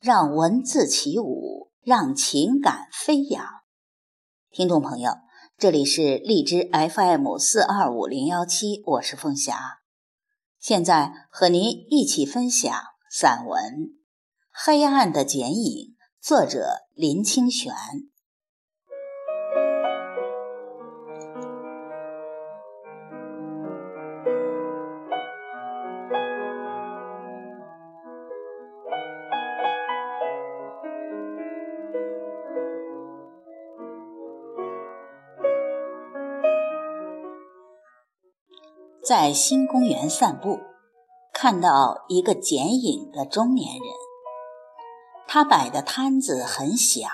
让文字起舞，让情感飞扬。听众朋友，这里是荔枝 FM 四二五零幺七，我是凤霞，现在和您一起分享散文《黑暗的剪影》，作者林清玄。在新公园散步，看到一个剪影的中年人。他摆的摊子很小，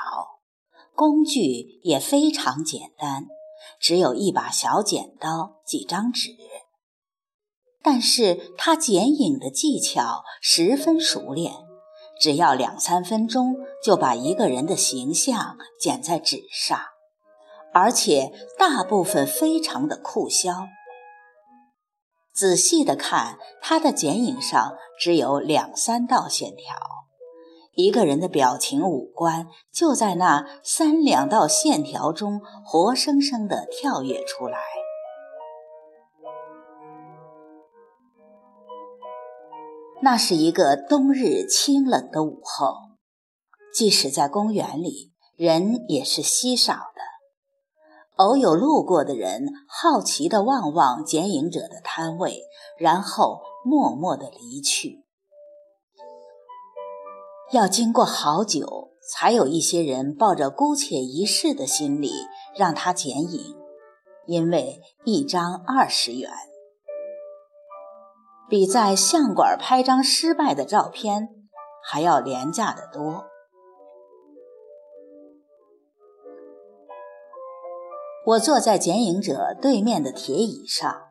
工具也非常简单，只有一把小剪刀、几张纸。但是他剪影的技巧十分熟练，只要两三分钟就把一个人的形象剪在纸上，而且大部分非常的酷肖。仔细的看，他的剪影上只有两三道线条，一个人的表情、五官就在那三两道线条中活生生的跳跃出来。那是一个冬日清冷的午后，即使在公园里，人也是稀少。偶有路过的人好奇地望望剪影者的摊位，然后默默地离去。要经过好久，才有一些人抱着姑且一试的心理让他剪影，因为一张二十元，比在相馆拍张失败的照片还要廉价得多。我坐在剪影者对面的铁椅上，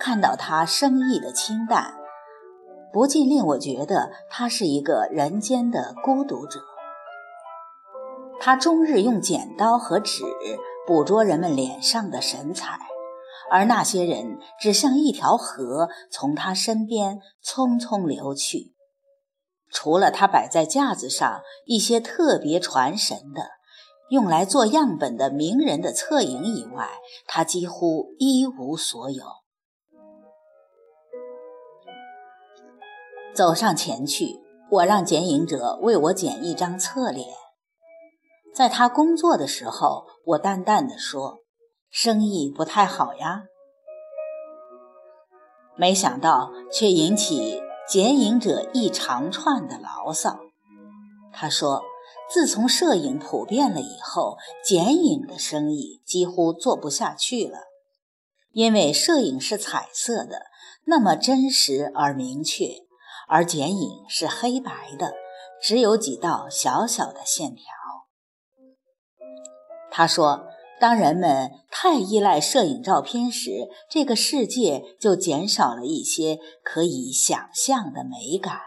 看到他生意的清淡，不禁令我觉得他是一个人间的孤独者。他终日用剪刀和纸捕捉人们脸上的神采，而那些人只像一条河从他身边匆匆流去。除了他摆在架子上一些特别传神的。用来做样本的名人的侧影以外，他几乎一无所有。走上前去，我让剪影者为我剪一张侧脸。在他工作的时候，我淡淡的说：“生意不太好呀。”没想到，却引起剪影者一长串的牢骚。他说。自从摄影普遍了以后，剪影的生意几乎做不下去了。因为摄影是彩色的，那么真实而明确，而剪影是黑白的，只有几道小小的线条。他说：“当人们太依赖摄影照片时，这个世界就减少了一些可以想象的美感。”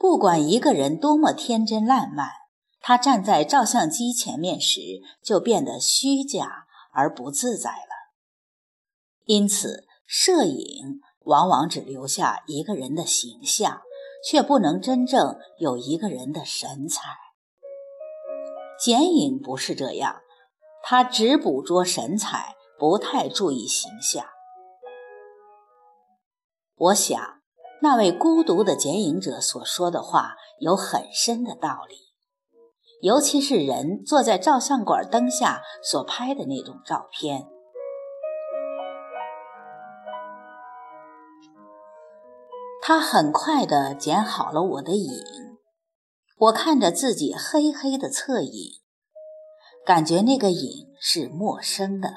不管一个人多么天真烂漫，他站在照相机前面时就变得虚假而不自在了。因此，摄影往往只留下一个人的形象，却不能真正有一个人的神采。剪影不是这样，他只捕捉神采，不太注意形象。我想。那位孤独的剪影者所说的话有很深的道理，尤其是人坐在照相馆灯下所拍的那种照片。他很快地剪好了我的影，我看着自己黑黑的侧影，感觉那个影是陌生的，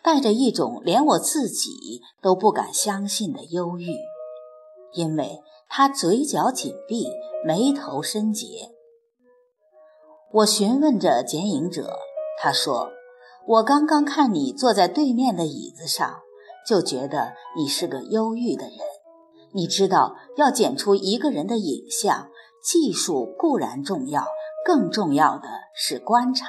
带着一种连我自己都不敢相信的忧郁。因为他嘴角紧闭，眉头深结。我询问着剪影者，他说：“我刚刚看你坐在对面的椅子上，就觉得你是个忧郁的人。你知道，要剪出一个人的影像，技术固然重要，更重要的是观察。”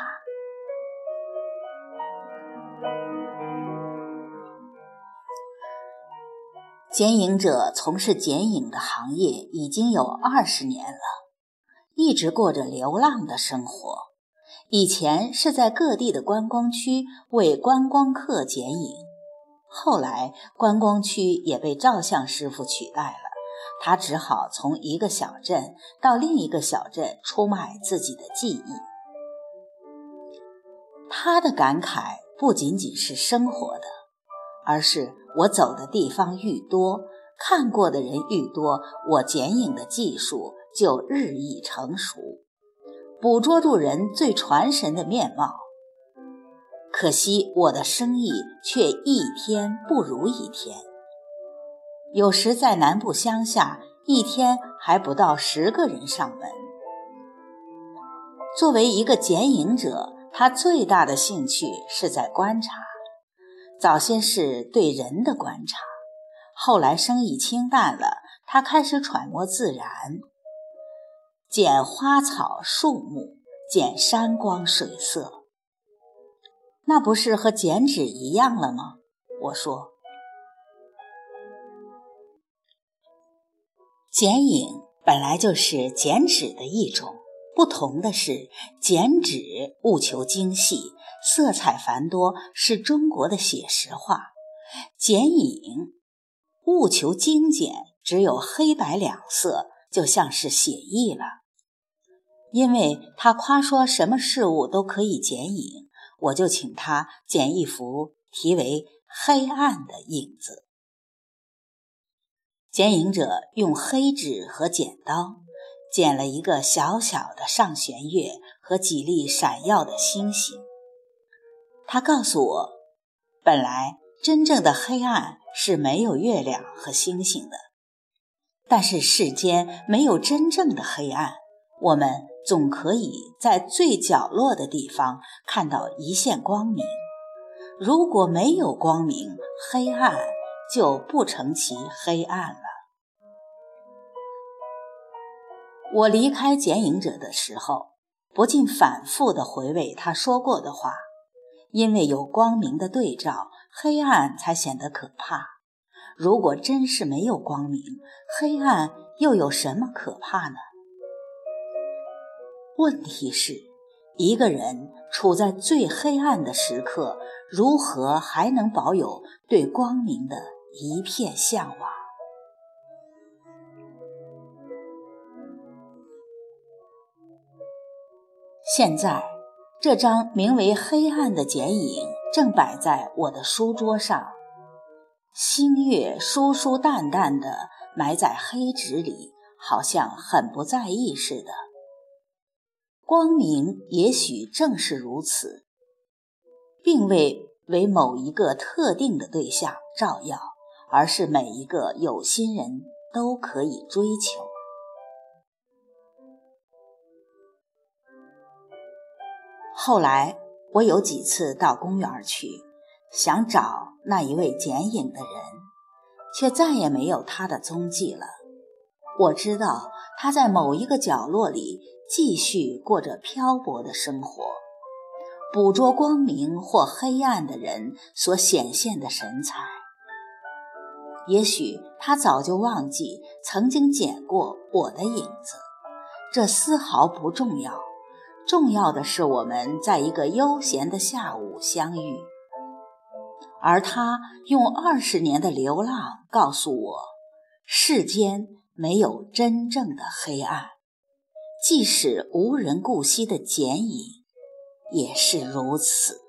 剪影者从事剪影的行业已经有二十年了，一直过着流浪的生活。以前是在各地的观光区为观光客剪影，后来观光区也被照相师傅取代了，他只好从一个小镇到另一个小镇出卖自己的技艺。他的感慨不仅仅是生活的。而是我走的地方愈多，看过的人愈多，我剪影的技术就日益成熟，捕捉住人最传神的面貌。可惜我的生意却一天不如一天，有时在南部乡下，一天还不到十个人上门。作为一个剪影者，他最大的兴趣是在观察。早先是对人的观察，后来生意清淡了，他开始揣摩自然，剪花草树木，剪山光水色，那不是和剪纸一样了吗？我说，剪影本来就是剪纸的一种，不同的是，剪纸务求精细。色彩繁多是中国的写实画，剪影务求精简，只有黑白两色，就像是写意了。因为他夸说什么事物都可以剪影，我就请他剪一幅题为《黑暗的影子》。剪影者用黑纸和剪刀剪了一个小小的上弦月和几粒闪耀的星星。他告诉我，本来真正的黑暗是没有月亮和星星的，但是世间没有真正的黑暗，我们总可以在最角落的地方看到一线光明。如果没有光明，黑暗就不成其黑暗了。我离开剪影者的时候，不禁反复地回味他说过的话。因为有光明的对照，黑暗才显得可怕。如果真是没有光明，黑暗又有什么可怕呢？问题是，一个人处在最黑暗的时刻，如何还能保有对光明的一片向往？现在。这张名为《黑暗》的剪影正摆在我的书桌上，星月疏疏淡淡的埋在黑纸里，好像很不在意似的。光明也许正是如此，并未为某一个特定的对象照耀，而是每一个有心人都可以追求。后来，我有几次到公园去，想找那一位剪影的人，却再也没有他的踪迹了。我知道他在某一个角落里继续过着漂泊的生活，捕捉光明或黑暗的人所显现的神采。也许他早就忘记曾经剪过我的影子，这丝毫不重要。重要的是，我们在一个悠闲的下午相遇，而他用二十年的流浪告诉我：世间没有真正的黑暗，即使无人顾惜的剪影，也是如此。